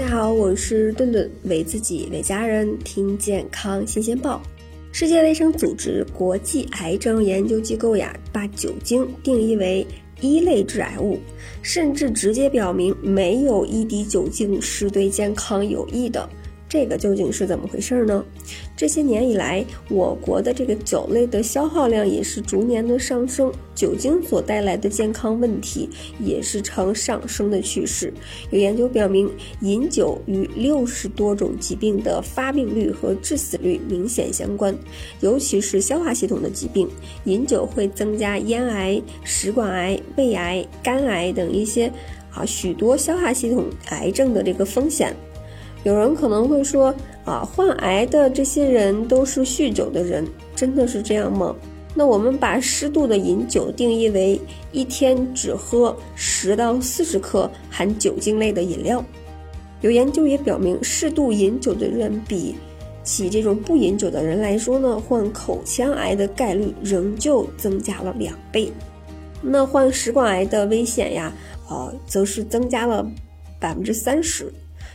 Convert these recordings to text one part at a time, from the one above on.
大家好，我是顿顿，为自己、为家人听健康新鲜报。世界卫生组织国际癌症研究机构呀，把酒精定义为一类致癌物，甚至直接表明没有一滴酒精是对健康有益的。这个究竟是怎么回事呢？这些年以来，我国的这个酒类的消耗量也是逐年的上升，酒精所带来的健康问题也是呈上升的趋势。有研究表明，饮酒与六十多种疾病的发病率和致死率明显相关，尤其是消化系统的疾病，饮酒会增加咽癌、食管癌、胃癌、肝癌等一些啊许多消化系统癌症的这个风险。有人可能会说，啊，患癌的这些人都是酗酒的人，真的是这样吗？那我们把适度的饮酒定义为一天只喝十到四十克含酒精类的饮料。有研究也表明，适度饮酒的人比起这种不饮酒的人来说呢，患口腔癌的概率仍旧增加了两倍。那患食管癌的危险呀，呃，则是增加了百分之三十。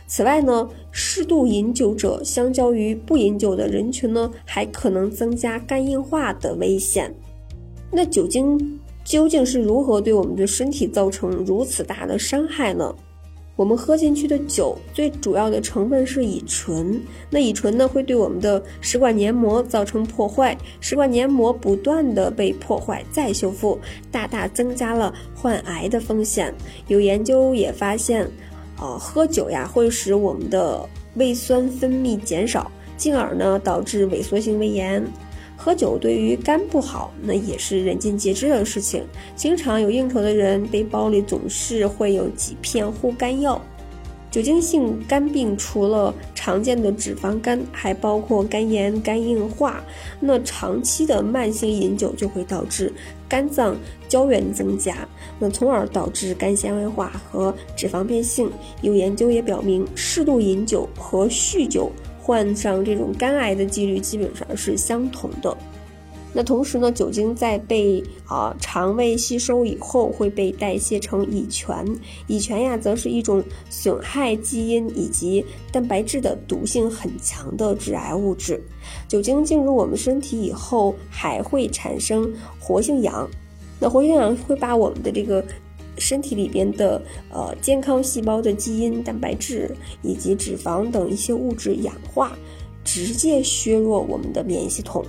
此外呢，适度饮酒者相较于不饮酒的人群呢，还可能增加肝硬化的危险。那酒精究竟是如何对我们的身体造成如此大的伤害呢？我们喝进去的酒最主要的成分是乙醇，那乙醇呢会对我们的食管黏膜造成破坏，食管黏膜不断的被破坏再修复，大大增加了患癌的风险。有研究也发现。啊，喝酒呀会使我们的胃酸分泌减少，进而呢导致萎缩性胃炎。喝酒对于肝不好，那也是人尽皆知的事情。经常有应酬的人，背包里总是会有几片护肝药。酒精性肝病除了常见的脂肪肝，还包括肝炎、肝硬化。那长期的慢性饮酒就会导致肝脏胶原增加，那从而导致肝纤维化和脂肪变性。有研究也表明，适度饮酒和酗酒患上这种肝癌的几率基本上是相同的。那同时呢，酒精在被啊肠胃吸收以后，会被代谢成乙醛。乙醛呀，则是一种损害基因以及蛋白质的毒性很强的致癌物质。酒精进入我们身体以后，还会产生活性氧。那活性氧会把我们的这个身体里边的呃健康细胞的基因、蛋白质以及脂肪等一些物质氧化，直接削弱我们的免疫系统。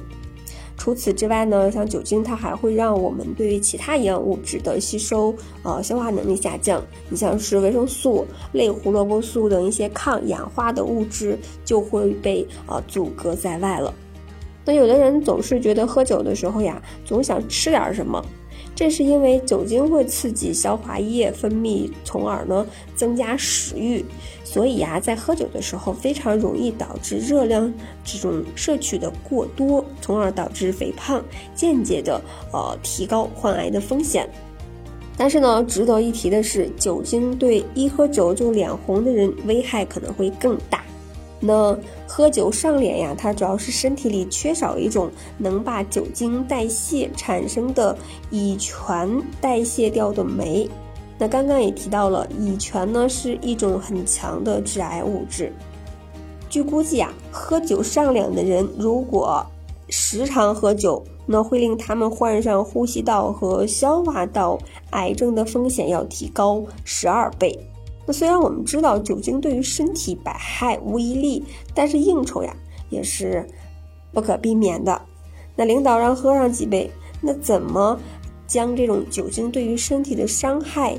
除此之外呢，像酒精，它还会让我们对于其他营养物质的吸收，呃，消化能力下降。你像是维生素、类胡萝卜素等一些抗氧化的物质就会被呃阻隔在外了。那有的人总是觉得喝酒的时候呀，总想吃点什么。这是因为酒精会刺激消化液分泌，从而呢增加食欲，所以呀，在喝酒的时候非常容易导致热量这种摄取的过多，从而导致肥胖，间接的呃提高患癌的风险。但是呢，值得一提的是，酒精对一喝酒就脸红的人危害可能会更大。那喝酒上脸呀，它主要是身体里缺少一种能把酒精代谢产生的乙醛代谢掉的酶。那刚刚也提到了，乙醛呢是一种很强的致癌物质。据估计啊，喝酒上脸的人如果时常喝酒，那会令他们患上呼吸道和消化道癌症的风险要提高十二倍。那虽然我们知道酒精对于身体百害无一利，但是应酬呀也是不可避免的。那领导让喝上几杯，那怎么将这种酒精对于身体的伤害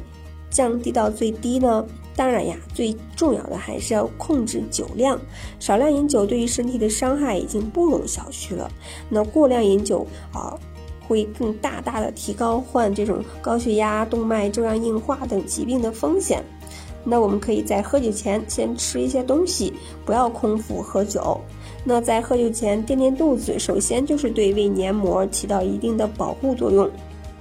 降低到最低呢？当然呀，最重要的还是要控制酒量，少量饮酒对于身体的伤害已经不容小觑了。那过量饮酒啊，会更大大的提高患这种高血压、动脉粥样硬化等疾病的风险。那我们可以在喝酒前先吃一些东西，不要空腹喝酒。那在喝酒前垫垫肚子，首先就是对胃黏膜起到一定的保护作用，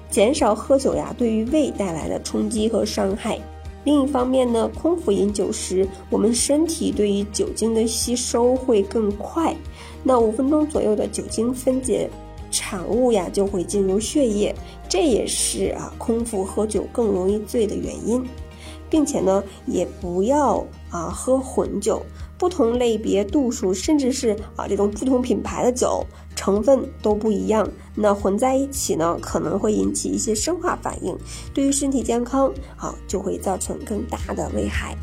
减少喝酒呀对于胃带来的冲击和伤害。另一方面呢，空腹饮酒时，我们身体对于酒精的吸收会更快，那五分钟左右的酒精分解产物呀就会进入血液，这也是啊空腹喝酒更容易醉的原因。并且呢，也不要啊喝混酒。不同类别、度数，甚至是啊这种不同品牌的酒成分都不一样，那混在一起呢，可能会引起一些生化反应，对于身体健康啊就会造成更大的危害。